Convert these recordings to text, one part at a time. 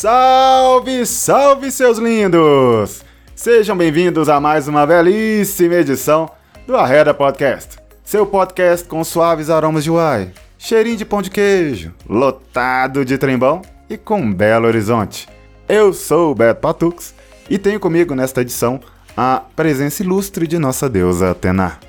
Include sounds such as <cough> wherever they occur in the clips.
Salve, salve, seus lindos! Sejam bem-vindos a mais uma belíssima edição do Arreda Podcast, seu podcast com suaves aromas de uai, cheirinho de pão de queijo, lotado de trembão e com belo horizonte. Eu sou o Beto Patux e tenho comigo nesta edição a presença ilustre de nossa deusa Atena.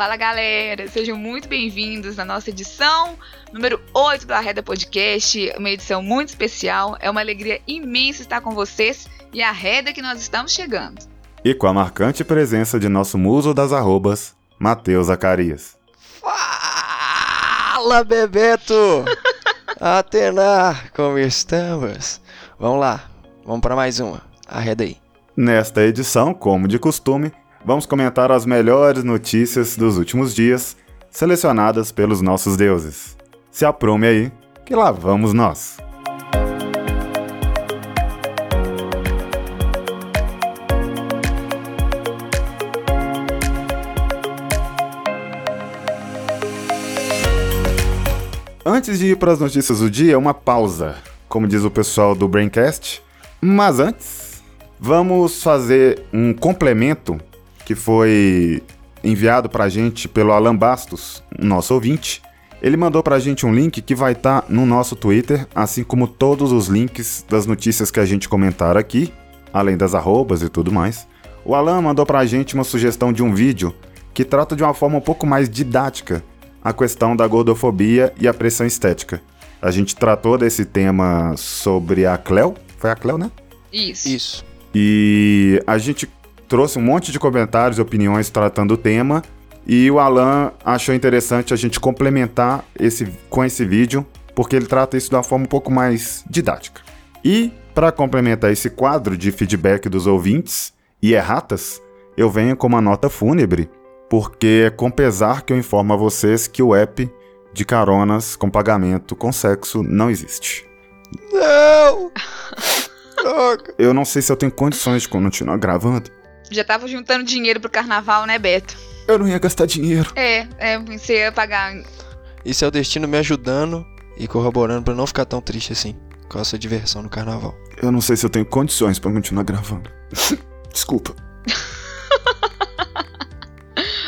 Fala galera, sejam muito bem-vindos na nossa edição número 8 do Arreda Podcast, uma edição muito especial. É uma alegria imensa estar com vocês e a reda que nós estamos chegando. E com a marcante presença de nosso muso das arrobas, Matheus Zacarias. Fala, Bebeto! <laughs> Atena, como estamos? Vamos lá, vamos para mais uma. Arreda aí. Nesta edição, como de costume, vamos comentar as melhores notícias dos últimos dias, selecionadas pelos nossos deuses. Se aprume aí, que lá vamos nós. Antes de ir para as notícias do dia, uma pausa, como diz o pessoal do Braincast. Mas antes, vamos fazer um complemento que foi enviado para a gente pelo Alan Bastos, nosso ouvinte. Ele mandou para a gente um link que vai estar tá no nosso Twitter, assim como todos os links das notícias que a gente comentar aqui, além das arrobas e tudo mais. O Alan mandou para a gente uma sugestão de um vídeo que trata de uma forma um pouco mais didática a questão da gordofobia e a pressão estética. A gente tratou desse tema sobre a Cleo, foi a Cleo, né? Isso. Isso. E a gente trouxe um monte de comentários e opiniões tratando o tema. E o Alan achou interessante a gente complementar esse, com esse vídeo, porque ele trata isso de uma forma um pouco mais didática. E, para complementar esse quadro de feedback dos ouvintes e erratas, eu venho com uma nota fúnebre porque é com pesar que eu informo a vocês que o app de caronas com pagamento com sexo não existe. Não! <laughs> eu não sei se eu tenho condições de continuar gravando. Já tava juntando dinheiro pro carnaval, né, Beto? Eu não ia gastar dinheiro. É, é, você ia pagar. Isso é o destino me ajudando e corroborando para não ficar tão triste assim com essa diversão no carnaval. Eu não sei se eu tenho condições para continuar gravando. <laughs> Desculpa.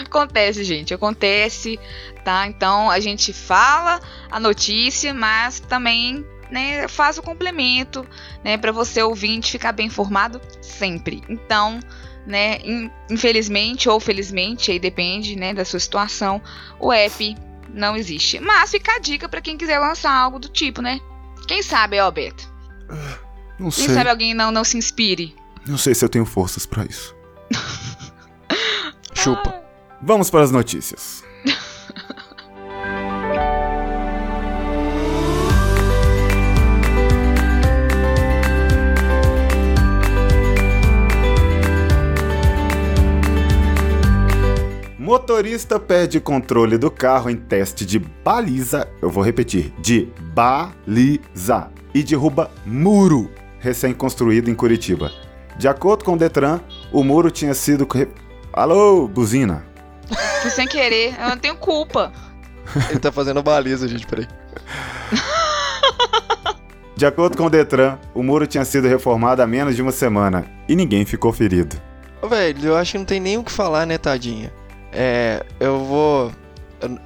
acontece, gente, acontece, tá? Então a gente fala a notícia, mas também né, faz o complemento, né, para você ouvinte ficar bem informado sempre. Então, né, infelizmente ou felizmente, aí depende, né, da sua situação, o app não existe. Mas fica a dica para quem quiser lançar algo do tipo, né? Quem sabe, ó, Beto? Não sei. Quem sabe alguém não, não se inspire? Não sei se eu tenho forças para isso. <laughs> Chupa. Vamos para as notícias. Motorista perde controle do carro em teste de baliza. Eu vou repetir: de baliza. E derruba muro recém-construído em Curitiba. De acordo com o Detran, o muro tinha sido. Alô, buzina. Fui sem querer, eu não tenho culpa. Ele tá fazendo baliza, gente, peraí. <laughs> De acordo com o Detran, o muro tinha sido reformado há menos de uma semana e ninguém ficou ferido. Velho, eu acho que não tem nem o que falar, né, tadinha? É, eu vou.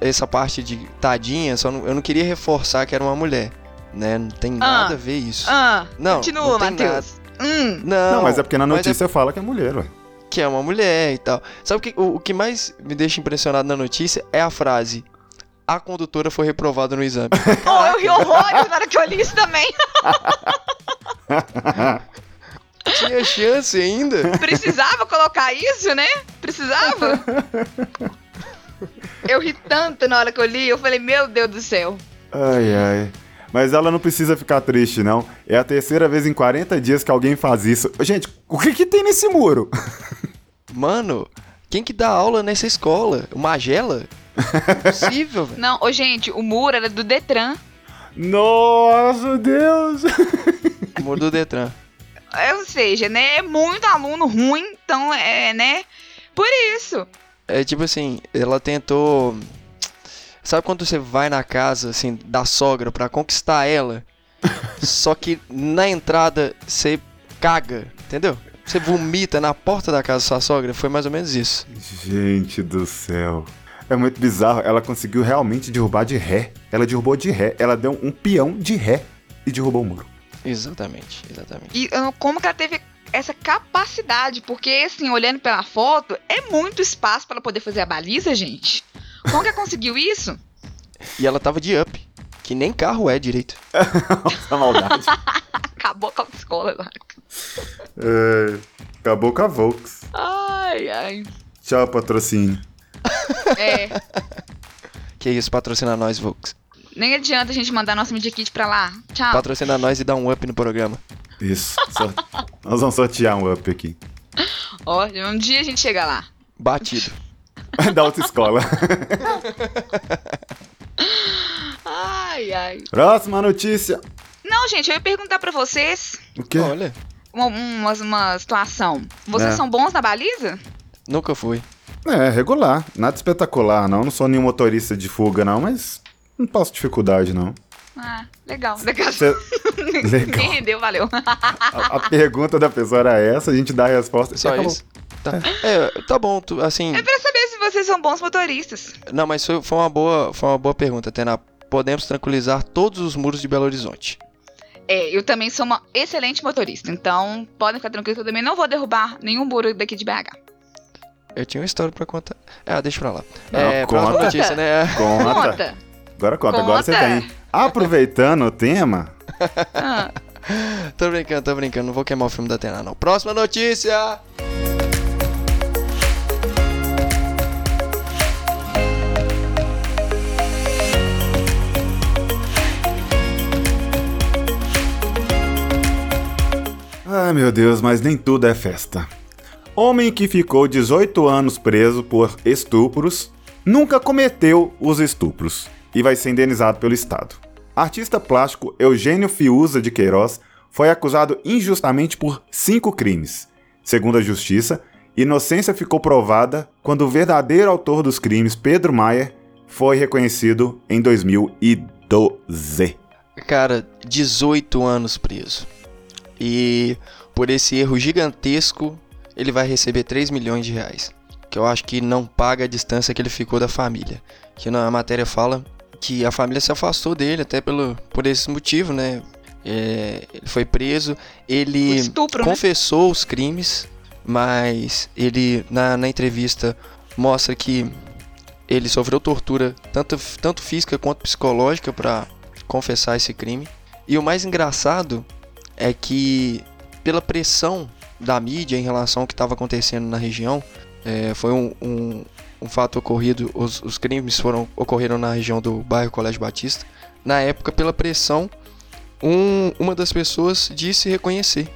Essa parte de tadinha, só não, eu não queria reforçar que era uma mulher, né? Não tem ah, nada a ver isso. Ah, não, continua, Matheus. Hum. Não, não, mas é porque na é notícia é... fala que é mulher, ué que é uma mulher e tal. Sabe o que, o, o que mais me deixa impressionado na notícia é a frase: a condutora foi reprovada no exame. <laughs> oh, eu ri horrores na hora que eu li isso também. <laughs> <laughs> Tinha chance ainda? Precisava colocar isso, né? Precisava? <laughs> Eu ri tanto na hora que eu li, eu falei, meu Deus do céu. Ai, ai. Mas ela não precisa ficar triste, não. É a terceira vez em 40 dias que alguém faz isso. Gente, o que que tem nesse muro? <laughs> Mano, quem que dá aula nessa escola? O Magela? Impossível, velho. Não, ô gente, o muro era do Detran. Nossa, Deus! O muro do Detran. Ou seja, né? É muito aluno ruim, então é, né? Por isso. É tipo assim, ela tentou. Sabe quando você vai na casa, assim, da sogra para conquistar ela? <laughs> Só que na entrada você caga, entendeu? Você vomita na porta da casa da sua sogra. Foi mais ou menos isso. Gente do céu. É muito bizarro. Ela conseguiu realmente derrubar de ré. Ela derrubou de ré. Ela deu um peão de ré e derrubou o muro. Exatamente, exatamente. E não- como que ela teve essa capacidade? Porque, assim, olhando pela foto, é muito espaço pra ela poder fazer a baliza, gente. Como que ela conseguiu isso? E ela tava de up, que nem carro é direito. <laughs> Essa maldade. <laughs> Acabou com a escola agora. É, acabou com a Volks. Ai, ai. Tchau, patrocínio. É, <laughs> Que isso, patrocina nós, Volks. Nem adianta a gente mandar nosso Media Kit pra lá. Tchau. Patrocina nós e dá um up no programa. Isso. Nós vamos sortear um up aqui. Ó, um dia a gente chega lá. Batido. <laughs> da outra escola. Ai, ai. Próxima notícia. Não, gente, eu ia perguntar pra vocês O quê? Olha, uma, uma, uma situação. Vocês É. são bons na baliza? nunca fui. É, regular. Nada espetacular, não. Não sou nenhum motorista de fuga, não, mas não passo dificuldade, não. Ah, legal. <laughs> Legal. Cê- <laughs> Legal. Rendeu, valeu. A, a pergunta da pessoa era essa, a gente dá a resposta e Só isso. Tá. É, tá bom, tu- assim. É pra saber se vocês são bons motoristas. Não, mas foi, foi uma boa, foi uma boa pergunta, Tena. Podemos tranquilizar todos os muros de Belo Horizonte. É, eu também sou uma excelente motorista, então podem ficar tranquilos que eu também não vou derrubar nenhum muro daqui de BH. Eu tinha uma história pra contar. Ah, deixa pra lá. Não, é, próxima conta. notícia, né? Conta. Conta. Agora conta. Agora você Conta. tem. Aproveitando o tema, Ah, tô brincando, tô brincando. Não vou queimar o filme da Tena, não. Próxima notícia! Ai meu Deus, mas nem tudo é festa. Homem que ficou 18 anos preso por estupros nunca cometeu os estupros e vai ser indenizado pelo Estado. Artista plástico Eugênio Fiuza de Queiroz foi acusado injustamente por cinco crimes. Segundo a justiça, inocência ficou provada quando o verdadeiro autor dos crimes, Pedro Maier, foi reconhecido em 2012. Cara, 18 anos preso. E por esse erro gigantesco, ele vai receber 3 milhões de reais. Que eu acho que não paga a distância que ele ficou da família. Que na matéria fala que a família se afastou dele até pelo, por esse motivo, né? É, ele foi preso, ele estupro, né? confessou os crimes, mas ele na, na entrevista mostra que ele sofreu tortura tanto, tanto física quanto psicológica para confessar esse crime. E o mais engraçado é que pela pressão da mídia em relação ao que estava acontecendo na região, é, foi um, um, um fato ocorrido, os, os crimes foram ocorreram na região do bairro Colégio Batista. Na época, pela pressão, um, uma das pessoas disse reconhecer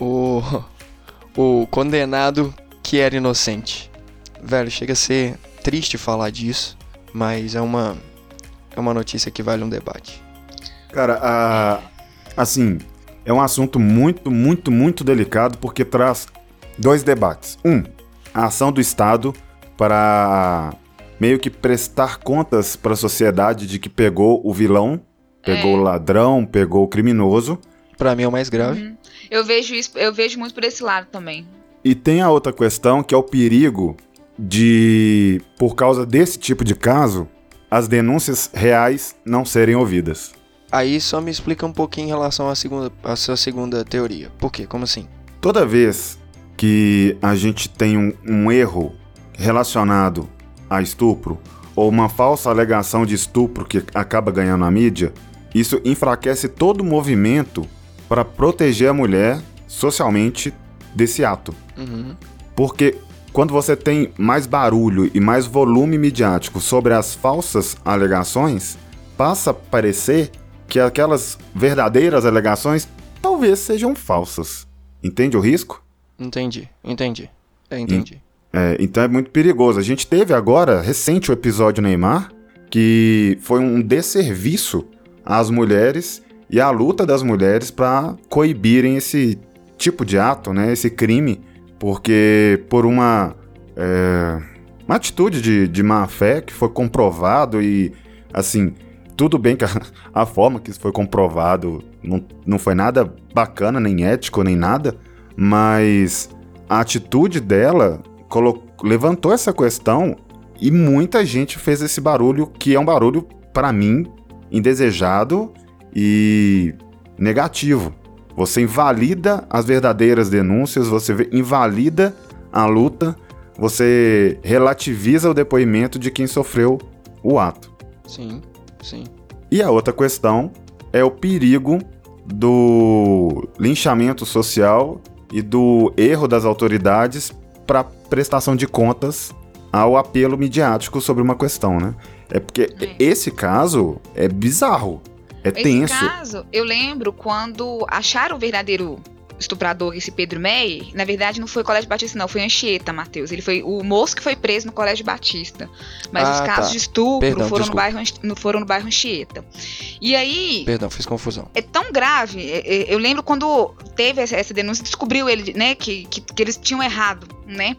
o, <laughs> o condenado que era inocente. Velho, chega a ser triste falar disso, mas é uma, é uma notícia que vale um debate. Cara, a- assim, é um assunto muito, muito, muito delicado porque traz dois debates. Um, a ação do Estado para meio que prestar contas para a sociedade de que pegou o vilão, pegou É. o ladrão, pegou o criminoso. Pra mim é o mais grave. Uhum. Eu vejo isso, eu vejo muito por esse lado também. E tem a outra questão que é o perigo de, por causa desse tipo de caso, as denúncias reais não serem ouvidas. Aí só me explica um pouquinho em relação à segunda, à sua segunda teoria. Por quê? Como assim? Toda vez que a gente tem um, um erro relacionado a estupro ou uma falsa alegação de estupro que acaba ganhando a mídia, isso enfraquece todo o movimento para proteger a mulher socialmente desse ato. Uhum. Porque quando você tem mais barulho e mais volume midiático sobre as falsas alegações, passa a parecer que aquelas verdadeiras alegações talvez sejam falsas. Entende o risco? Entendi, entendi. É, entendi. É, então é muito perigoso. A gente teve agora, recente, o episódio Neymar, que foi um desserviço às mulheres e à luta das mulheres para coibirem esse tipo de ato, né, esse crime, porque por uma, é, uma atitude de, de má fé que foi comprovado e, assim, tudo bem que a, a, forma que isso foi comprovado não, não foi nada bacana, nem ético, nem nada, mas a atitude dela levantou essa questão e muita gente fez esse barulho, que é um barulho, para mim, indesejado e negativo. Você invalida as verdadeiras denúncias, você invalida a luta, você relativiza o depoimento de quem sofreu o ato. Sim, sim. E a outra questão é o perigo do linchamento social e do erro das autoridades para prestação de contas ao apelo midiático sobre uma questão, né? É porque é. esse caso é bizarro. É esse tenso. Esse caso, eu lembro quando acharam o verdadeiro estuprador, esse Pedro Meyer, na verdade não foi o Colégio Batista, não, foi Anchieta, Matheus. Ele foi o moço que foi preso no Colégio Batista. Mas ah, os casos tá. de estupro Perdão, foram, no bairro, foram no bairro Anchieta. E aí. Perdão, fiz confusão. É tão grave. É, é, eu lembro quando teve essa denúncia, descobriu ele, né, que, que, que eles tinham errado, né?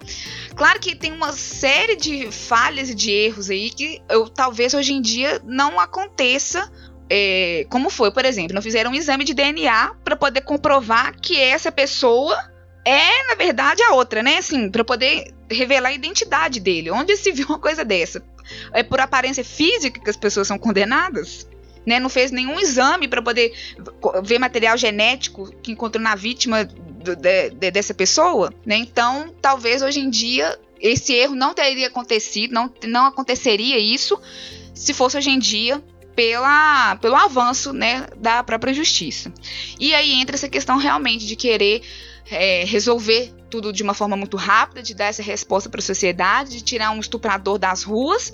Claro que tem uma série de falhas e de erros aí que eu, talvez hoje em dia não aconteça é, como foi, por exemplo, não fizeram um exame de DNA para poder comprovar que essa pessoa é, na verdade, a outra, né? Assim, para poder revelar a identidade dele. Onde se viu <laughs> uma coisa dessa? É por aparência física que as pessoas são condenadas? Né? Não fez nenhum exame para poder ver material genético que encontrou na vítima do, de, de, dessa pessoa, né? Então, talvez hoje em dia esse erro não teria acontecido, não, não aconteceria isso se fosse hoje em dia pela, pelo avanço né, da própria justiça. E aí entra essa questão realmente de querer é, resolver tudo de uma forma muito rápida, de dar essa resposta para a sociedade, de tirar um estuprador das ruas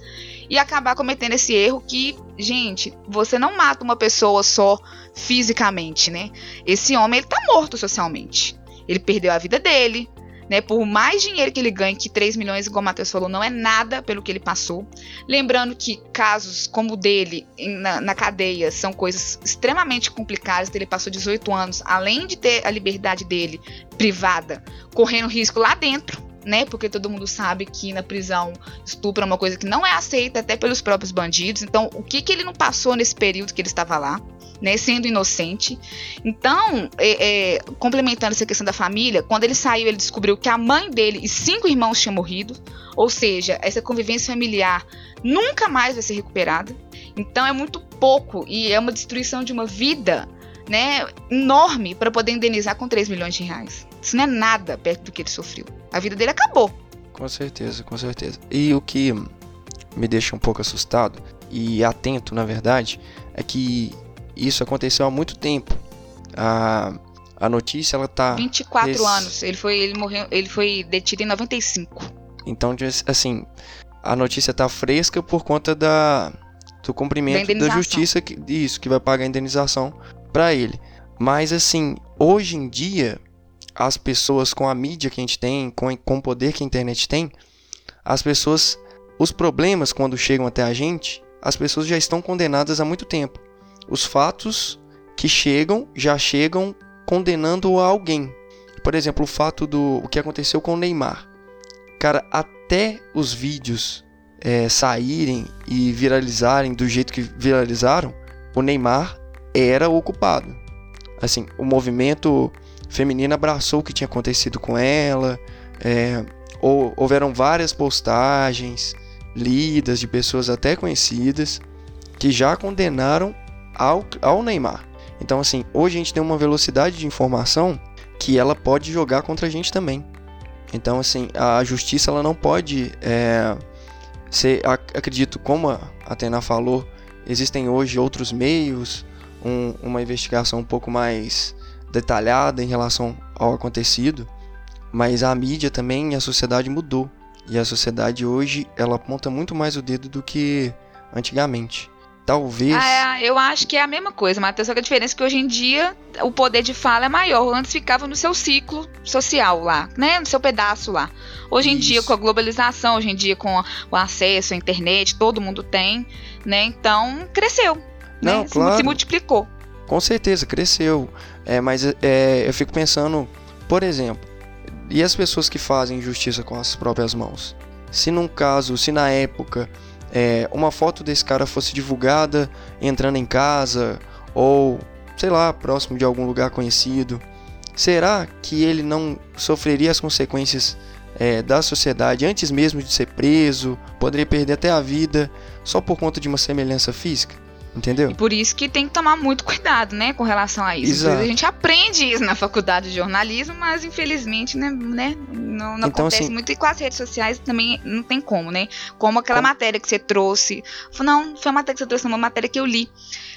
e acabar cometendo esse erro que, gente, você não mata uma pessoa só fisicamente, né? Esse homem ele tá morto socialmente. Ele perdeu a vida dele, né? Por mais dinheiro que ele ganhe, que 3 milhões, igual o Matheus falou, não é nada pelo que ele passou. Lembrando que casos como o dele na, na cadeia são coisas extremamente complicadas. Ele passou 18 anos, além de ter a liberdade dele privada, correndo risco lá dentro. Né? Porque todo mundo sabe que na prisão estupro é uma coisa que não é aceita até pelos próprios bandidos. Então, o que, que ele não passou nesse período que ele estava lá? Né, sendo inocente. Então, é, é, complementando essa questão da família, quando ele saiu, ele descobriu que a mãe dele e cinco irmãos tinham morrido, ou seja, essa convivência familiar nunca mais vai ser recuperada. Então, é muito pouco e é uma destruição de uma vida né, enorme para poder indenizar com 3 milhões de reais. Isso não é nada perto do que ele sofreu. A vida dele acabou. Com certeza, com certeza. E o que me deixa um pouco assustado e atento, na verdade, é que isso aconteceu há muito tempo. A, a notícia ela tá 24 res... anos. Ele foi ele morreu, ele foi detido em 95. Então, assim, a notícia tá fresca por conta da do cumprimento da, da justiça que isso que vai pagar a indenização para ele. Mas assim, hoje em dia as pessoas com a mídia que a gente tem, com, com o poder que a internet tem, as pessoas, os problemas quando chegam até a gente, as pessoas já estão condenadas há muito tempo os fatos que chegam já chegam condenando alguém. Por exemplo, o fato do o que aconteceu com o Neymar. Cara, até os vídeos é, saírem e viralizarem do jeito que viralizaram, o Neymar era o culpado. Assim, o movimento feminino abraçou o que tinha acontecido com ela. É, ou, houveram várias postagens lidas de pessoas até conhecidas que já condenaram ao, ao Neymar. Então, assim, hoje a gente tem uma velocidade de informação que ela pode jogar contra a gente também. Então, assim, a justiça ela não pode é, ser, acredito, como a Atena falou, existem hoje outros meios, um, uma investigação um pouco mais detalhada em relação ao acontecido, mas a mídia também e a sociedade mudou. E a sociedade hoje ela aponta muito mais o dedo do que antigamente. Talvez. Ah, é, eu acho que é a mesma coisa, Matheus. Só que a diferença é que hoje em dia o poder de fala é maior. Antes ficava no seu ciclo social lá, né? No seu pedaço lá. Hoje em Isso. dia, com a globalização, hoje em dia, com o acesso à internet, todo mundo tem, né? Então, cresceu. Né? Não, né? claro. Se multiplicou. Com certeza, cresceu. É, mas é, eu fico pensando, por exemplo, e as pessoas que fazem justiça com as próprias mãos? Se num caso, se na época é, uma foto desse cara fosse divulgada entrando em casa ou, sei lá, próximo de algum lugar conhecido, será que ele não sofreria as consequências é, da sociedade antes mesmo de ser preso? Poderia perder até a vida só por conta de uma semelhança física? Entendeu? E por isso que tem que tomar muito cuidado, né, com relação a isso. Exato. A gente aprende isso na faculdade de jornalismo, mas infelizmente, né, né não, não Então, acontece assim- muito. E com as redes sociais também não tem como, né? Como aquela Como- matéria que você trouxe. Não, foi a matéria que você trouxe, uma matéria que eu li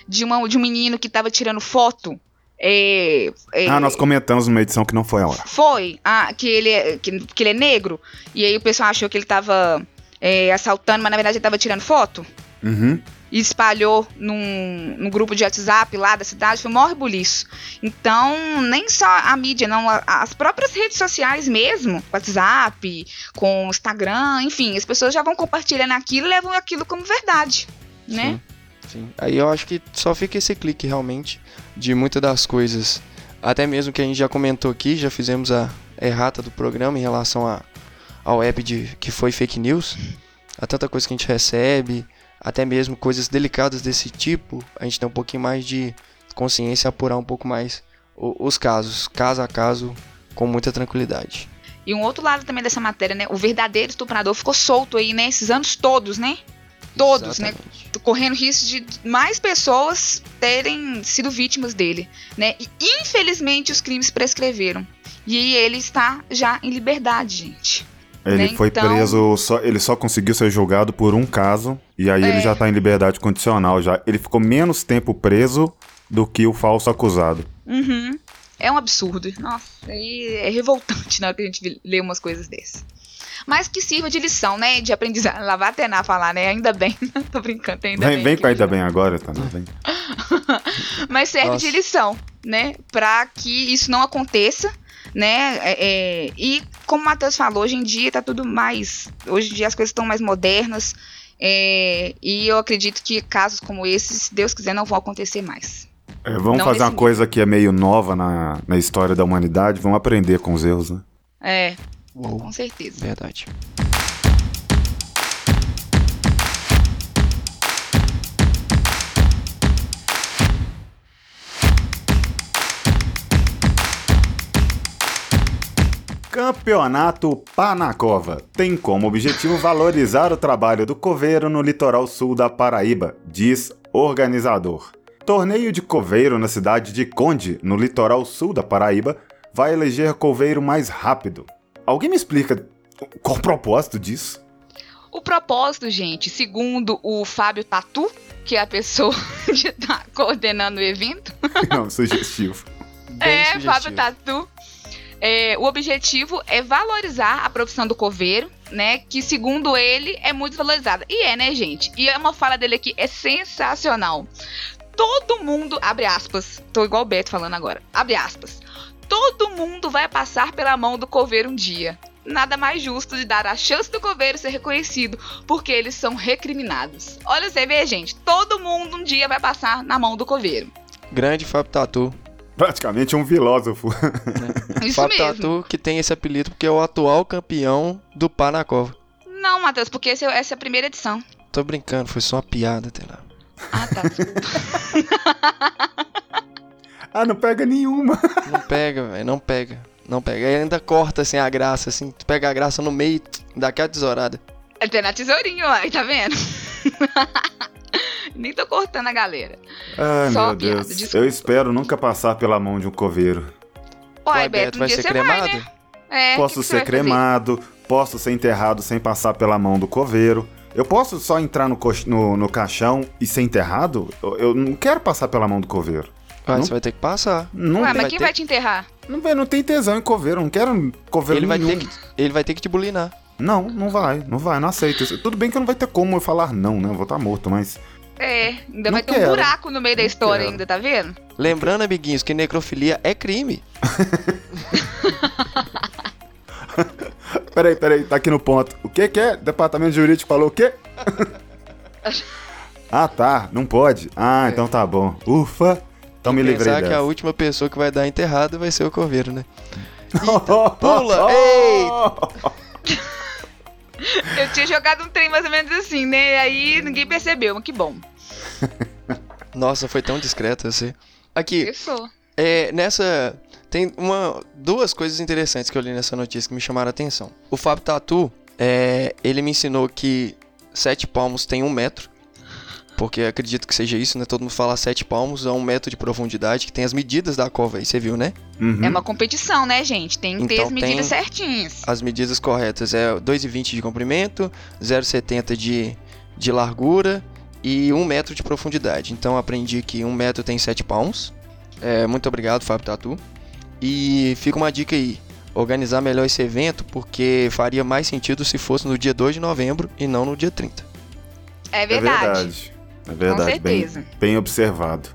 de, uma, de um menino que tava tirando foto. É, é, Ah, nós comentamos numa edição que não foi a hora. foi, ah, que, ele é, que, que ele é negro, e aí o pessoal achou que ele tava é, assaltando, mas na verdade ele tava tirando foto Uhum. E espalhou num, num grupo de WhatsApp lá da cidade, foi o maior rebuliço. Então, nem só a mídia, não, as próprias redes sociais mesmo, WhatsApp, com Instagram, enfim, as pessoas já vão compartilhando aquilo e levam aquilo como verdade, né? Sim, sim. Aí eu acho que só fica esse clique realmente de muitas das coisas, até mesmo que a gente já comentou aqui, já fizemos a errata do programa em relação a, ao app de que foi fake news, a tanta coisa que a gente recebe, até mesmo coisas delicadas desse tipo, a gente tem um pouquinho mais de consciência, apurar um pouco mais os casos, caso a caso, com muita tranquilidade. E um outro lado também dessa matéria, né? O verdadeiro estuprador ficou solto aí, né? Esses anos todos, né? Todos, né? Exatamente. correndo risco de mais pessoas terem sido vítimas dele, né? E infelizmente os crimes prescreveram. E ele está já em liberdade, gente. Ele Né, foi então- preso, só, ele só conseguiu ser julgado por um caso, e aí ele É. já tá em liberdade condicional já. Ele ficou menos tempo preso do que o falso acusado. Uhum. É um absurdo. Nossa, aí é revoltante na hora que a gente lê umas coisas dessas. Mas que sirva de lição, né? De aprendizado. Lá vai até falar, né? Ainda bem. <laughs> Tô brincando, ainda vem bem. vem com ainda ele- bem agora, tá? Vem. <laughs> Mas serve Nossa. de lição, né? Pra que isso não aconteça, né? É, é, e como o Matheus falou, hoje em dia tá tudo mais. Hoje em dia as coisas estão mais modernas. é, e eu acredito que casos como esses, se Deus quiser, não vão acontecer mais. É, vamos Não fazer uma coisa que é meio nova na, na história da humanidade, vamos aprender com os erros, né? É, Uou, com certeza. verdade. Campeonato Panacova tem como objetivo valorizar o trabalho do coveiro no litoral sul da Paraíba, diz organizador. Torneio de coveiro na cidade de Conde, no litoral sul da Paraíba, vai eleger coveiro mais rápido. Alguém me explica qual o propósito disso? O propósito, gente, segundo o Fábio Tatu, que é a pessoa <laughs> que tá coordenando o evento, Não, sugestivo. Bem é, sugestivo. Fábio Tatu. É, o objetivo é valorizar a profissão do coveiro, né? Que segundo ele é muito valorizada. E é, né, gente? E é uma fala dele aqui é sensacional. Todo mundo, abre aspas, tô igual o Beto falando agora, abre aspas. Todo mundo vai passar pela mão do coveiro um dia. Nada mais justo de dar a chance do coveiro ser reconhecido, porque eles são recriminados. Olha, você vê, gente, todo mundo um dia vai passar na mão do coveiro. Grande Fábio Tatu. Praticamente um filósofo. Isso Fábio mesmo. Que tem esse apelido porque é o atual campeão do Panacova. Não, Matheus, porque esse é- essa é a primeira edição. Tô brincando, foi só uma piada, até lá. Ah, tá. <laughs> ah, não pega nenhuma. Não pega, velho, não pega. Não pega. Aí ainda corta assim a graça, assim. Tu pega a graça no meio, dá aquela tesourada. Até na tesourinho, aí, tá vendo? <laughs> Nem tô cortando a galera. Ai, Só meu piada, Deus. desculpa. Eu espero nunca passar pela mão de um coveiro. Uai, Beto, um vai dia ser você cremado? vai, né? É, Posso que que ser vai cremado, posso ser enterrado sem passar pela mão do coveiro. Eu posso só entrar no, cox- no, no caixão e ser enterrado? Eu, eu não quero passar pela mão do coveiro. Não- você vai ter que passar. Não, Ué, tem- mas vai quem ter- vai te enterrar? não, vai- não tem tesão em coveiro, eu não quero coveiro Ele vai, nenhum. ter que, ele vai ter que te bulinar. Não, não vai, não vai, não aceito isso. Tudo bem que não vai ter como eu falar não, né? Eu vou estar morto, mas. É, ainda Não vai ter um quero. buraco no meio da história quero. ainda, tá vendo? Lembrando, amiguinhos, que necrofilia é crime. <laughs> Peraí, peraí, tá aqui no ponto. O que que é? Departamento Jurídico falou o quê? <laughs> ah, tá, não pode. Ah, então tá bom. Ufa, então me livrei Pensar que a dessa. última pessoa que vai dar enterrado vai ser o coveiro, né? <laughs> Pula! Ei! Eu tinha jogado um trem mais ou menos assim, né? Aí ninguém percebeu, mas que bom. <laughs> Nossa, foi tão discreto assim. Aqui, Fechou. é, nessa. Tem uma, duas coisas interessantes que eu li nessa notícia que me chamaram a atenção. O Fábio Tatu, é, ele me ensinou que sete palmos tem um metro. Porque acredito que seja isso, né? Todo mundo fala sete palmos a um metro de profundidade, que tem as medidas da cova aí, você viu, né? Uhum. É uma competição, né, gente? Tem que ter Então as medidas certinhas. As medidas corretas é 2,20 de comprimento, 0,70 de, de largura e 1 metro de profundidade. Então aprendi que 1 metro tem 7 palmos. É, muito obrigado, Fábio Tatu. E fica uma dica aí. Organizar melhor esse evento, porque faria mais sentido se fosse no dia 2 de novembro e não no dia 30. É É verdade. Verdade. É verdade. Com bem, certeza. bem observado.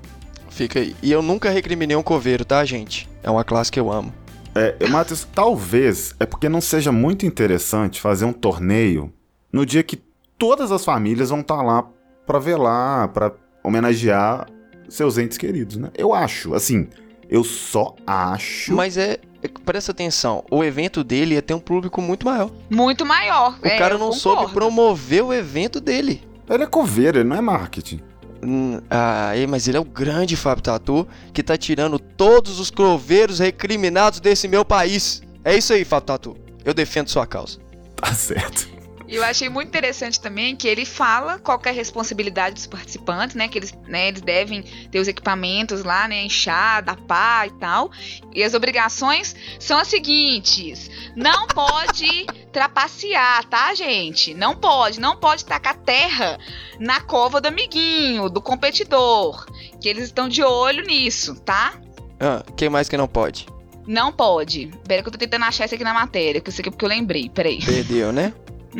Fica aí. E eu nunca recriminei um coveiro, tá, gente? É uma classe que eu amo. É, Matheus, talvez é porque não seja muito interessante fazer um torneio no dia que todas as famílias vão estar lá pra velar, pra homenagear seus entes queridos, né? Eu acho, assim, eu só acho. Mas é. é- Presta atenção, o evento dele ia ter um público muito maior. Muito maior. O é, cara não soube promover o evento dele. Ele é coveiro, ele não é marketing. Hum, Ah, mas ele é o grande Fábio Tatu que tá tirando todos os croveiros recriminados desse meu país. É isso aí, Fábio Tatu. Eu defendo sua causa. Tá certo. E eu achei muito interessante também que ele fala qual que é a responsabilidade dos participantes, né? Que eles, né, eles devem ter os equipamentos lá, né? Enxada, pá e tal. E as obrigações são as seguintes: não pode trapacear, tá, gente? Não pode, não pode tacar terra na cova do amiguinho, do competidor. Que eles estão de olho nisso, tá? Ah, quem mais que não pode? Não pode. Pera que eu tô tentando achar isso aqui na matéria, que isso aqui é porque eu lembrei. Peraí, Perdeu, né?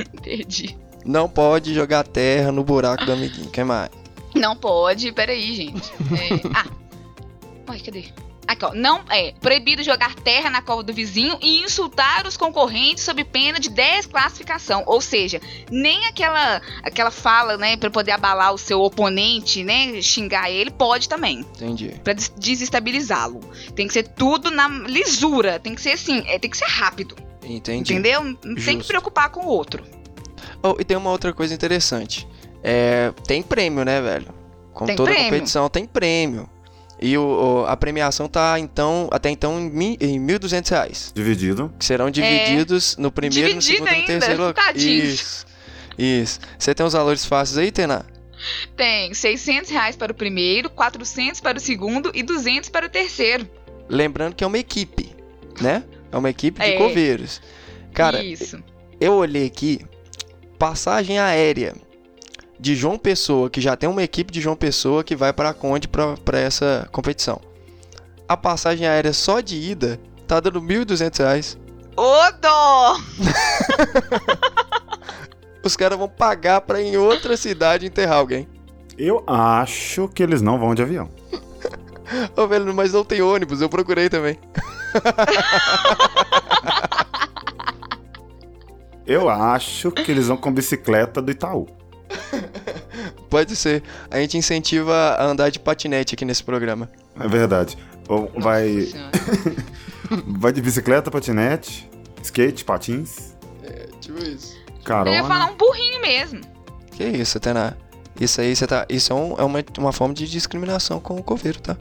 <laughs> perdi. Não pode jogar terra no buraco do amiguinho. Quem mais? Não pode, peraí, gente. É, <laughs> ah. Uai, cadê? Aqui, ó. Não é proibido jogar terra na cova do vizinho e insultar os concorrentes sob pena de desclassificação. Ou seja, nem aquela aquela fala, né, para poder abalar o seu oponente, né, xingar ele, pode também, Entendi. Pra des- desestabilizá-lo. Tem que ser tudo na lisura, tem que ser assim, é, tem que ser rápido, Entendi. entendeu? Não tem que Justo. preocupar com o outro. Oh, e tem uma outra coisa interessante. É, tem prêmio, né, velho? Como Tem toda prêmio. competição, tem prêmio. E o, o- a premiação tá, então, até então, em mi- em 1.200 reais. Dividido. Que serão divididos no primeiro, no É. Dividido segundo e no ainda, terceiro lugar. Isso. Isso. Você tem os valores fáceis aí, Tena? Tem 600 reais para o primeiro, 400 para o segundo e 200 para o terceiro. Lembrando que é uma equipe, né? É uma equipe de É. coveiros. Cara, Isso. eu olhei aqui, passagem aérea de João Pessoa, que já tem uma equipe de João Pessoa que vai para a Conde para essa competição. A passagem aérea só de ida tá dando 1.200 reais. Ô, dó! <laughs> Os caras vão pagar para ir em outra cidade enterrar alguém. Eu acho que eles não vão de avião. <laughs> Ô, velho, mas não tem ônibus, eu procurei também. <laughs> Eu acho que eles vão com bicicleta do Itaú. Pode ser. A gente incentiva a andar de patinete aqui nesse programa. É verdade. Ou vai, <laughs> vai de bicicleta, patinete, skate, patins, Tipo isso. carona. Eu ia falar um burrinho mesmo. Que isso, Tena? Isso aí, você tá. Isso é, um- é uma, uma forma de discriminação com o coveiro, tá?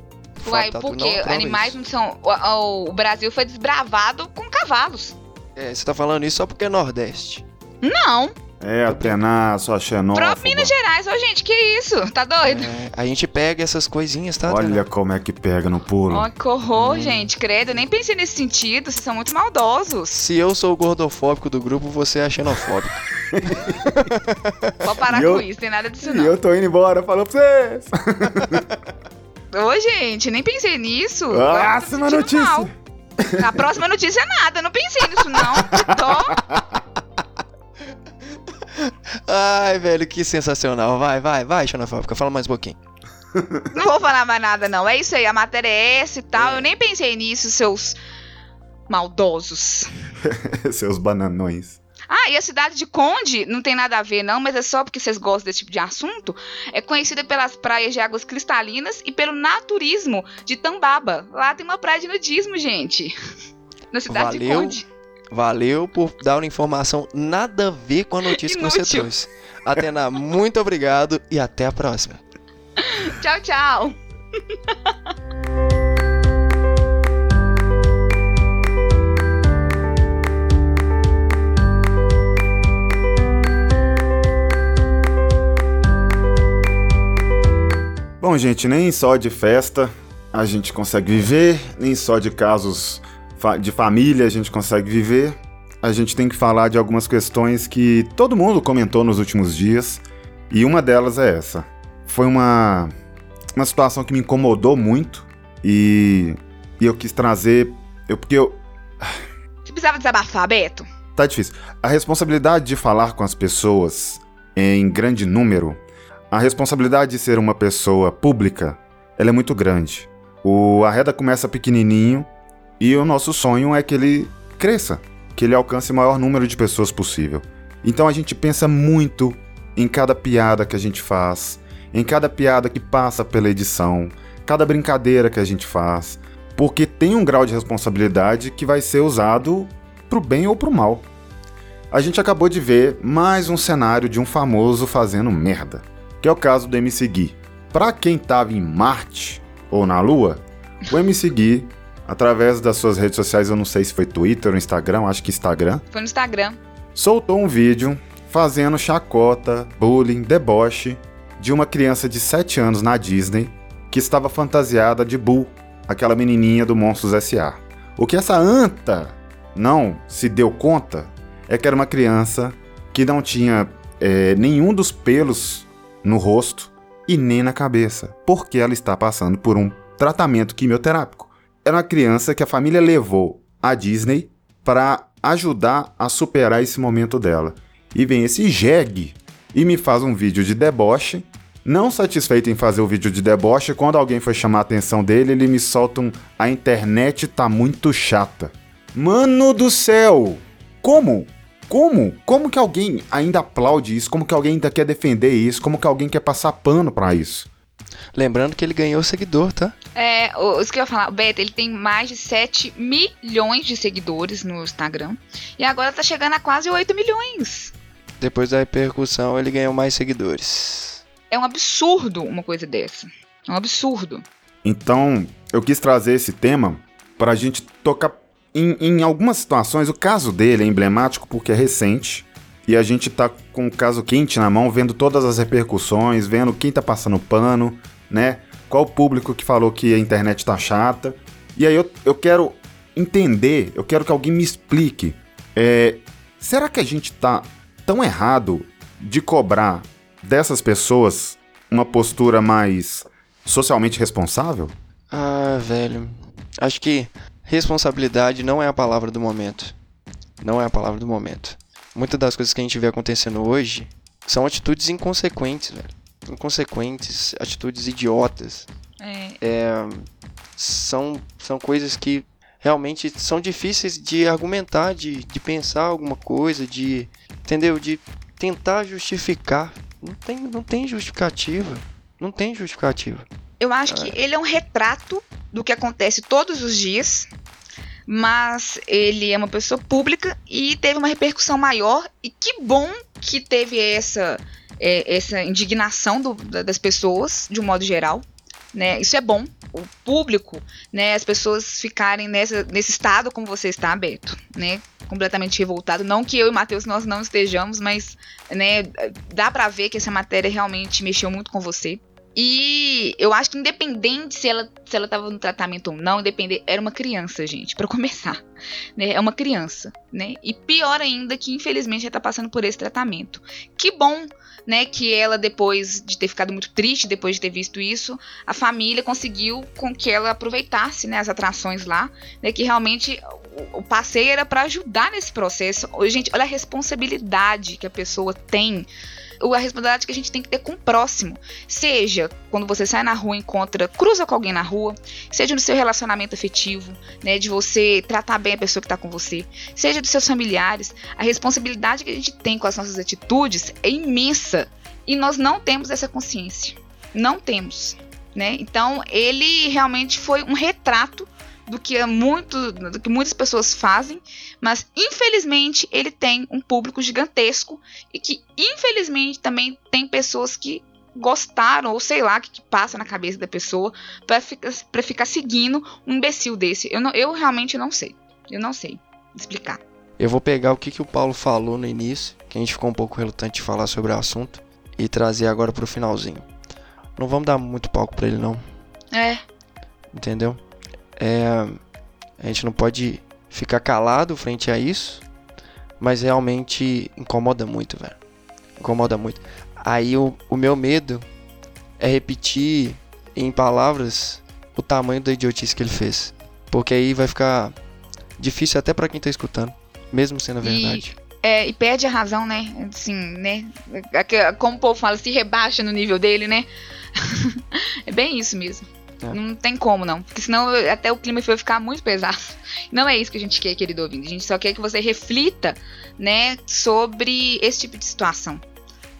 Uai, não aprova animais não são. O, o- o Brasil foi desbravado com cavalos. É, você tá falando isso só porque é Nordeste. Não. É, Atena, sua xenófoba. Próprio Minas Gerais, ô gente, que isso? Tá doido? É, a gente pega essas coisinhas, tá? Olha Tena? como é que pega no pulo. Ó, que horror, Hum. gente, credo. Eu nem pensei nesse sentido. Vocês são muito maldosos. Se eu sou o gordofóbico do grupo, você é xenofóbico. Pode parar <laughs> E eu- com isso, tem nada disso E não. eu tô indo embora, falou pra vocês. <laughs> Ô, gente, nem pensei nisso. Ah, tô Próxima notícia. mal. A próxima notícia é nada, não pensei nisso não. Tô. <laughs> Ai, velho, que sensacional. Vai, vai, vai, xenofóbica. Fala mais um pouquinho. Não vou falar mais nada não. É isso aí, a matéria é essa e tal. Eu nem pensei nisso, seus maldosos. <laughs> Seus bananões. Ah, e a cidade de Conde não tem nada a ver, não, mas é só porque vocês gostam desse tipo de assunto. É conhecida pelas praias de águas cristalinas e pelo naturismo de Tambaba. Lá tem uma praia de nudismo, gente. <laughs> Na cidade de Valeu. Conde. Valeu por dar uma informação nada a ver com a notícia que você Inútil. trouxe. Atena, muito obrigado e até a próxima. <laughs> Tchau, tchau. <laughs> Bom, gente, nem só de festa a gente consegue viver, nem só de casos de família a gente consegue viver. A gente tem que falar de algumas questões que todo mundo comentou nos últimos dias, e uma delas é essa. Foi uma, uma situação que me incomodou muito e, e eu quis trazer. Eu, porque eu, Você precisava desabafar, Beto? Tá difícil. A responsabilidade de falar com as pessoas em grande número, a responsabilidade de ser uma pessoa pública, ela é muito grande. O Arreda começa pequenininho e o nosso sonho é que ele cresça, que ele alcance o maior número de pessoas possível. Então a gente pensa muito em cada piada que a gente faz, em cada piada que passa pela edição, cada brincadeira que a gente faz, porque tem um grau de responsabilidade que vai ser usado pro bem ou pro mal. A gente acabou de ver mais um cenário de um famoso fazendo merda, que é o caso do MC Gui. Pra quem tava em Marte ou na Lua, o MC Gui, através das suas redes sociais, eu não sei se foi Twitter ou Instagram, acho que Instagram, Foi no Instagram. soltou um vídeo fazendo chacota, bullying, deboche de uma criança de 7 anos na Disney que estava fantasiada de Boo, aquela menininha do Monstros S.A. O que essa anta não se deu conta é que era uma criança que não tinha é, nenhum dos pelos no rosto e nem na cabeça, porque ela está passando por um tratamento quimioterápico. Era uma criança que a família levou à Disney para ajudar a superar esse momento dela. E vem esse jegue e me faz um vídeo de deboche. Não satisfeito em fazer o vídeo de deboche, quando alguém foi chamar a atenção dele, ele me solta um a internet tá muito chata. Mano do céu! Como? Como? Como que alguém ainda aplaude isso? Como que alguém ainda quer defender isso? Como que alguém quer passar pano pra isso? Lembrando que ele ganhou seguidor, tá? É, o- isso que eu ia falar, o Beto, ele tem mais de 7 milhões de seguidores no Instagram. E agora tá chegando a quase 8 milhões. Depois da repercussão, ele ganhou mais seguidores. É um absurdo uma coisa dessa. É um absurdo. Então, eu quis trazer esse tema pra gente tocar em, em algumas situações. O caso dele é emblemático porque é recente e a gente tá com o caso quente na mão, vendo todas as repercussões, vendo quem tá passando pano, né? Qual o público que falou que a internet tá chata. E aí eu, eu quero entender, eu quero que alguém me explique. é, será que a gente tá tão errado de cobrar dessas pessoas uma postura mais socialmente responsável? Ah, velho. Acho que responsabilidade não é a palavra do momento. Não é a palavra do momento. Muitas das coisas que a gente vê acontecendo hoje são atitudes inconsequentes, velho. Inconsequentes, atitudes idiotas. É, São, são coisas que realmente são difíceis de argumentar, de, de pensar alguma coisa, de. Entendeu? De tentar justificar. Não tem, não tem justificativa. Não tem justificativa. eu acho que ele é um retrato do que acontece todos os dias. Mas ele é uma pessoa pública e teve uma repercussão maior. E que bom que teve essa, é, essa indignação do- da- das pessoas, de um modo geral. Né? Isso é bom. O público, né, as pessoas ficarem nessa, nesse estado como você está, Beto, né? Completamente revoltado. Não que eu e Matheus nós não estejamos, mas né, dá pra ver que essa matéria realmente mexeu muito com você. E eu acho que independente se ela, se ela tava no tratamento ou não, independente, era uma criança, gente, pra <laughs> começar. Né? É uma criança, né? E pior ainda que infelizmente ela tá passando por esse tratamento. Que bom, né, que ela depois de ter ficado muito triste depois de ter visto isso, a família conseguiu com que ela aproveitasse, né, as atrações lá, né, que realmente o, passeio era pra ajudar nesse processo. Gente, olha a responsabilidade que a pessoa tem a responsabilidade que a gente tem que ter com o próximo. Seja quando você sai na rua, encontra, cruza com alguém na rua, seja no seu relacionamento afetivo, né, de você tratar bem a pessoa que está com você, seja dos seus familiares, a responsabilidade que a gente tem com as nossas atitudes é imensa e nós não temos essa consciência. Não temos. né? Então ele realmente foi um retrato do que é muito, do que muitas pessoas fazem, mas infelizmente ele tem um público gigantesco e que infelizmente também tem pessoas que gostaram ou sei lá o que, que, passa na cabeça da pessoa para ficar, ficar seguindo um imbecil desse. Eu, não, eu realmente não sei. Eu não sei explicar. Eu vou pegar o que, que o Paulo falou no início, que a gente ficou um pouco relutante de falar sobre o assunto, e trazer agora pro finalzinho. Não vamos dar muito palco pra ele, não. É. Entendeu? É, a gente não pode ficar calado frente a isso, mas realmente incomoda muito, velho. Incomoda muito. Aí o, o meu medo é repetir em palavras o tamanho da idiotice que ele fez. Porque aí vai ficar difícil até para quem tá escutando, mesmo sendo verdade. E, é, e perde a razão, né? Assim, né? Como o povo fala, se rebaixa no nível dele, né? <laughs> é bem isso mesmo. É. Não tem como, não. Porque senão até o clima vai ficar muito pesado. Não é isso que a gente quer, querido ouvinte. A gente só quer que você reflita, né, sobre esse tipo de situação.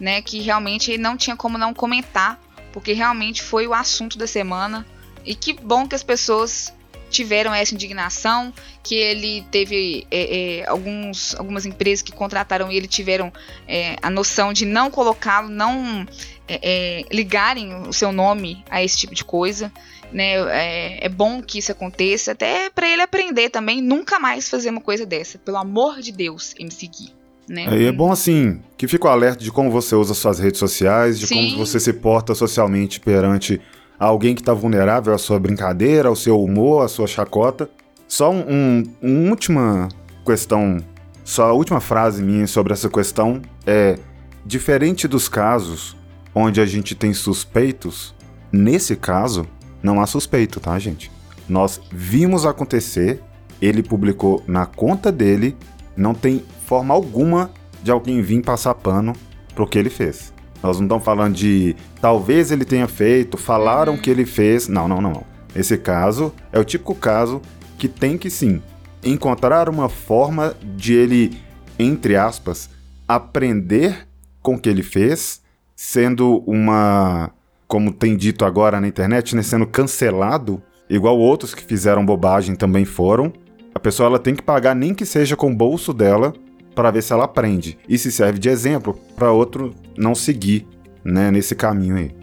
Né, que realmente não tinha como não comentar, porque realmente foi o assunto da semana. E que bom que as pessoas tiveram essa indignação, que ele teve é, é, alguns, algumas empresas que contrataram ele tiveram é, a noção de não colocá-lo, não é, é, ligarem o seu nome a esse tipo de coisa. Né? É, é bom que isso aconteça, até para ele aprender também, nunca mais fazer uma coisa dessa. Pelo amor de Deus, em seguir. Né? É, é bom assim que fique o alerta de como você usa suas redes sociais, de Sim. como você se porta socialmente perante alguém que está vulnerável à sua brincadeira, ao seu humor, à sua chacota. Só um, um, uma última questão, só a última frase minha sobre essa questão é: diferente dos casos onde a gente tem suspeitos, nesse caso não há suspeito, tá, gente? Nós vimos acontecer, ele publicou na conta dele, não tem forma alguma de alguém vir passar pano pro que ele fez. Nós não estamos falando de talvez ele tenha feito, falaram que ele fez. Não, não, não, não. Esse caso é o típico caso que tem que sim encontrar uma forma de ele, entre aspas, aprender com o que ele fez, sendo uma como tem dito agora na internet, né, sendo cancelado, igual outros que fizeram bobagem também foram, a pessoa ela tem que pagar nem que seja com o bolso dela para ver se ela aprende e se serve de exemplo para outro não seguir, né, nesse caminho aí.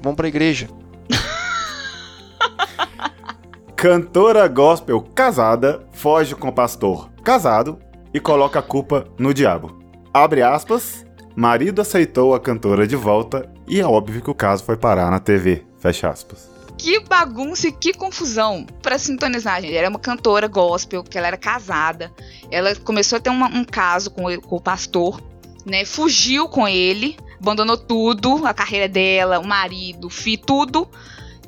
Vamos para a igreja. Cantora gospel casada foge com pastor casado e coloca a culpa no diabo. Abre aspas. Marido aceitou a cantora de volta e é óbvio que o caso foi parar na TV. Fecha aspas. Que bagunça e que confusão para sintonizar, gente. Era uma cantora gospel, que ela era casada. Ela começou a ter uma, um caso com, com o pastor, né? Fugiu com ele, abandonou tudo, a carreira dela, o marido, o filho, tudo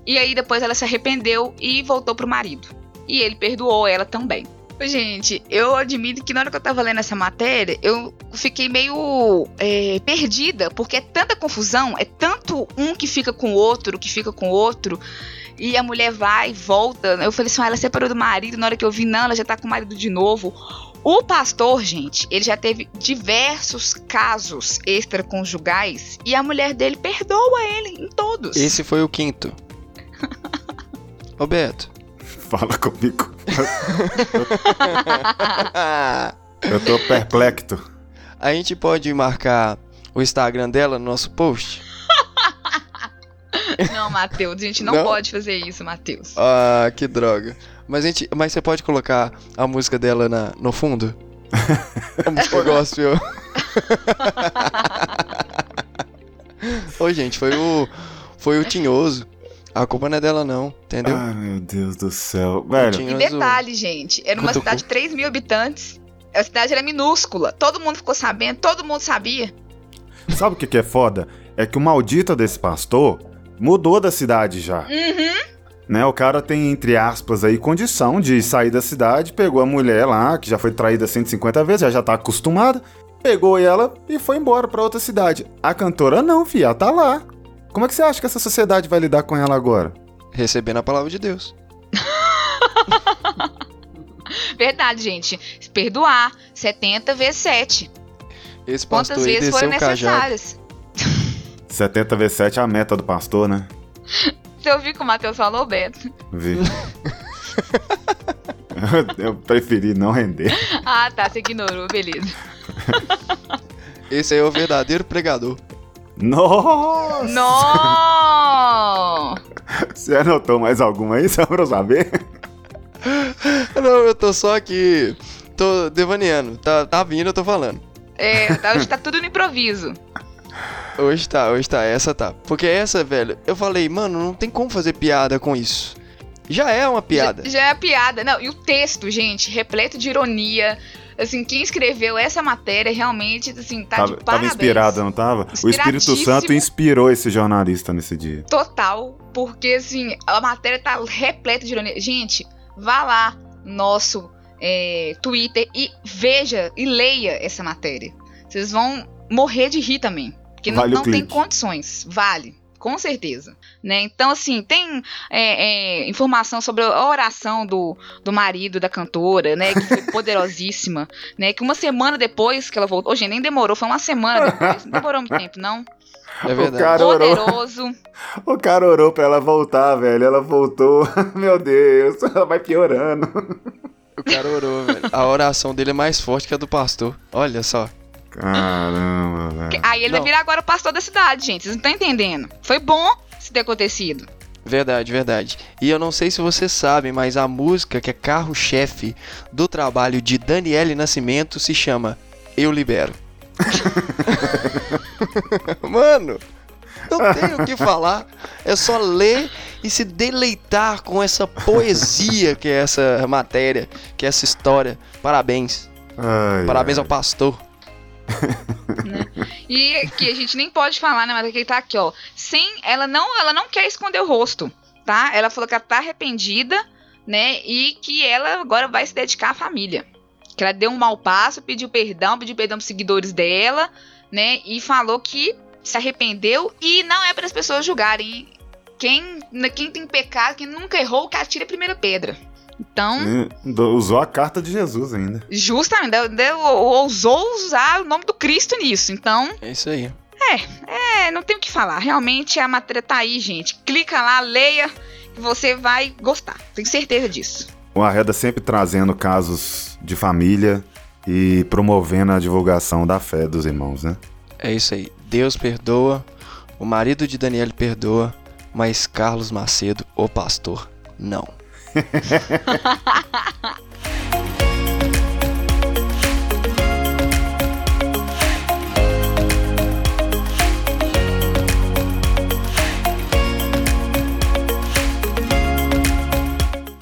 e aí depois ela se arrependeu e voltou pro marido. E ele perdoou ela também. Gente, eu admito que na hora que eu tava lendo essa matéria, eu fiquei meio é, perdida, porque é tanta confusão, é tanto um que fica com o outro, que fica com o outro, e a mulher vai e volta. Eu falei assim, ah, ela separou do marido, na hora que eu vi, não, ela já tá com o marido de novo. O pastor, gente, ele já teve diversos casos extraconjugais e a mulher dele perdoa ele em todos. Esse foi o quinto. Roberto. Fala comigo. Eu tô perplexo. A gente pode marcar o Instagram dela no nosso post? Não, Matheus, a gente não, não, pode fazer isso, Matheus. Ah, que droga. Mas, a gente, mas você pode colocar a música dela na, no fundo? a música gospel. Oi, gente, foi o, foi o Tinhoso. A culpa não é dela, não, entendeu? Ai, meu Deus do céu. Velho. E detalhe, gente, era uma cidade de 3 mil habitantes. A cidade era minúscula. Todo mundo ficou sabendo, todo mundo sabia. Sabe o que, que é foda? É que o maldito desse pastor mudou da cidade já. Uhum. Né, o cara tem, entre aspas, aí, condição de sair da cidade, pegou a mulher lá, que já foi traída 150 vezes, já já tá acostumada, pegou ela e foi embora pra outra cidade. A cantora não, fia, tá lá. Como é que você acha que essa sociedade vai lidar com ela agora? Recebendo a palavra de Deus. <laughs> Verdade, gente. Perdoar. 70 vezes 7. Esse Quantas pastor aí vezes foram cajado. necessárias? <laughs> 70 vezes 7 é a meta do pastor, né? <laughs> Você ouviu o que o Matheus falou, Beto? Vi. Eu preferi não render. Ah, tá. Você ignorou. Beleza. Esse aí é o verdadeiro pregador. Nossa! Não! Você anotou mais alguma aí, só pra eu saber? Não, eu tô só aqui. Tô devaneando. Tá, tá vindo, eu tô falando. É, tá- hoje tá tudo no improviso. Hoje tá, hoje tá, essa tá. Porque essa, velho, eu falei, mano, não tem como fazer piada com isso. Já é uma piada. Já, já é piada. Não, e o texto, gente, repleto de ironia. Assim, quem escreveu essa matéria realmente, assim, tá tava, de tava parabéns. inspirada, não tava? O Espírito Santo inspirou esse jornalista nesse dia. Total, porque assim, a matéria tá repleta de ironia. Gente, vá lá no nosso é, Twitter e veja e leia essa matéria. Vocês vão morrer de rir também. Porque não, Vale o não tem condições. Vale. Com certeza. Né? Então, assim, tem é, é, informação sobre a oração do, do marido da cantora, né? Que foi <laughs> poderosíssima. né? Que uma semana depois que ela voltou. Hoje nem demorou, foi uma semana depois. Não demorou muito tempo, não. É verdade. cara orou. Poderoso. O cara orou pra ela voltar, velho. Ela voltou. <laughs> Meu Deus, ela vai piorando. O cara orou, velho. A oração dele é mais forte que a do pastor. Olha só. Caramba, velho. Aí ele Não. vai virar agora o pastor da cidade, gente. Vocês não estão entendendo. Foi bom se ter acontecido. Verdade, verdade. E eu não sei se vocês sabem, mas a música que é carro-chefe do trabalho de Daniele Nascimento se chama Eu Libero. <laughs> Mano, não <laughs> tenho o que falar. É só ler e se deleitar com essa poesia que é essa matéria, que é essa história. Parabéns. Ai, Parabéns ai. ao pastor. E que a gente nem pode falar, né? Mas que tá aqui, ó. Sem. Ela não, ela não quer esconder o rosto, tá? Ela falou que ela tá arrependida, né? E que ela agora vai se dedicar à família. Que ela deu um mau passo, pediu perdão, pediu perdão pros seguidores dela, né? E falou que se arrependeu e não é para as pessoas julgarem. Quem, quem tem pecado, quem nunca errou, que atira a primeira pedra. Então, do- Usou a carta de Jesus ainda. justamente, deu- deu- ousou usar o nome do Cristo nisso. Então, É isso aí. É, não tem o que falar. Realmente a matéria tá aí, gente. Clica lá, leia, que você vai gostar. Tenho certeza disso. O Arreda sempre trazendo casos de família e promovendo a divulgação da fé dos irmãos, né? É isso aí. Deus perdoa, o marido de Daniele perdoa, mas Carlos Macedo, o pastor, não.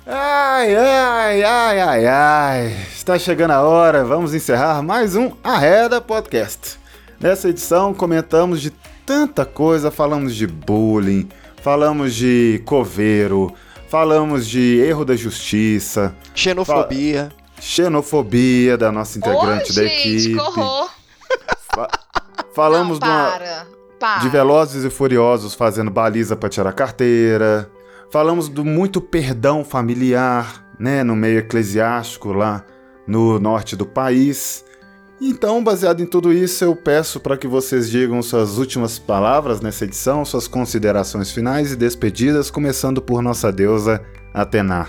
Ai, ai, ai, ai, ai. Está chegando a hora, vamos encerrar mais um Arreda Podcast. Nessa edição comentamos de tanta coisa, falamos de bullying, falamos de coveiro, falamos de erro da justiça, Xenofobia. xenofobia da nossa integrante da gente, equipe. que horror. Fa- falamos não, de uma- para, para. de Velozes e Furiosos fazendo baliza pra tirar carteira. Falamos do muito perdão familiar, né, no meio eclesiástico lá no norte do país. Então, baseado em tudo isso, eu peço para que vocês digam suas últimas palavras nessa edição, suas considerações finais e despedidas, começando por nossa deusa Atena.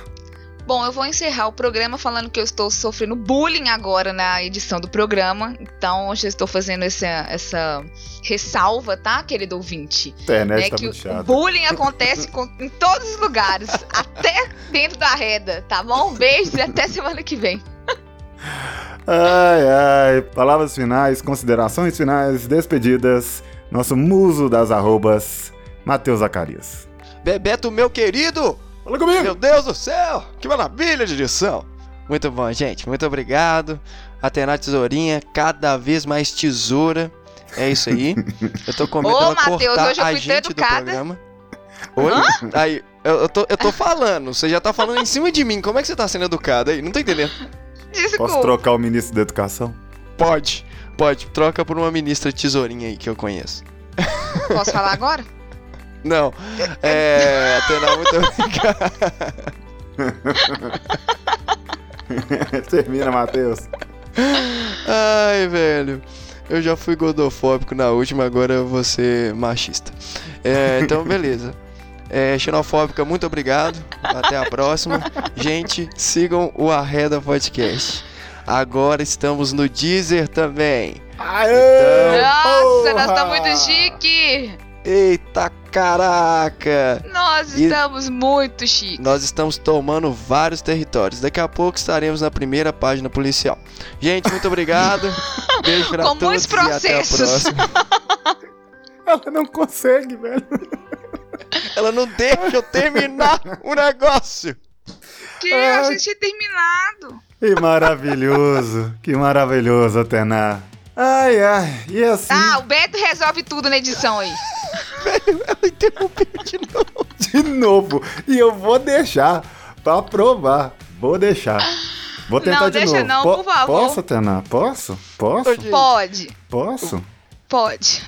Bom, eu vou encerrar o programa falando que eu estou sofrendo bullying agora na edição do programa. Então, eu estou fazendo essa, essa ressalva, tá, querido ouvinte? A internet É tá que muito o chata. bullying acontece com- em todos os lugares, <laughs> até dentro da reda, tá bom? Beijos e até semana que vem. Ai, ai. Palavras finais, considerações finais, despedidas. Nosso muso das arrobas, Matheus Zacarias. Bebeto, meu querido! Fala comigo! Meu Deus do céu! Que maravilha de edição! Muito bom, gente. Muito obrigado. Atena Tesourinha, cada vez mais tesoura. É isso aí. Eu tô com medo Ô, Matheus, cortar hoje eu a fui tão gente do educada. programa. Oi? Aí, eu, eu tô, eu tô falando. Você já tá falando em cima de mim. Como é que você tá sendo educado aí? Não tô entendendo. Desculpa. Posso trocar o ministro da Educação? Pode. Pode. Troca por uma ministra tesourinha aí que eu conheço. <laughs> Posso falar agora? Não. É. Atena, muito <laughs> obrigado. <laughs> Termina, Matheus. Ai, velho. Eu já fui gordofóbico na última, agora eu vou ser machista. É, então, beleza. É, xenofóbica, muito obrigado. Até a próxima. Gente, sigam o Arreda Podcast. Agora estamos no Deezer também. Aê! Nossa, nós porra! estamos muito chique! Eita caraca! Nós E- estamos muito chique. Nós estamos tomando vários territórios. Daqui a pouco estaremos na primeira página policial. Gente, muito obrigado. <laughs> Beijo pra Com todos muitos e até a processos. próxima. <laughs> Ela não consegue, velho. Ela não deixa eu terminar <laughs> o negócio. Que a gente tinha terminado. Que maravilhoso. Que maravilhoso, Atena. Ai, ai. E assim, Ah, o Beto resolve tudo na edição aí. <laughs> Ela interrompeu de novo. de novo. E eu vou deixar pra provar. Vou deixar. Vou tentar Não, de deixa novo. não, Po- por favor. Posso, Atena? Posso? Posso? Gente. Pode, Posso? pode.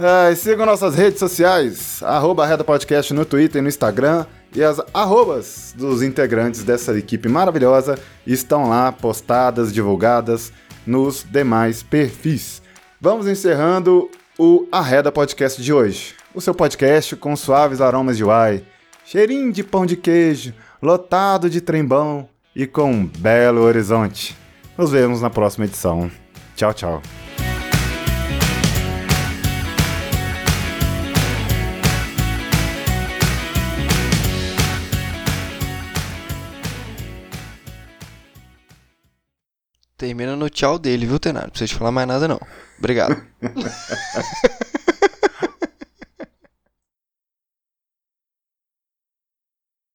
E sigam nossas redes sociais, arroba Reda Podcast no Twitter e no Instagram. E as arrobas dos integrantes dessa equipe maravilhosa estão lá postadas, divulgadas nos demais perfis. Vamos encerrando o Arreda Podcast de hoje. O seu podcast com suaves aromas de uai, cheirinho de pão de queijo, lotado de trembão e com um belo horizonte. Nos vemos na próxima edição. Tchau, tchau. Termina no tchau dele, viu, Tenaro? Não precisa te falar mais nada, não. Obrigado. <laughs>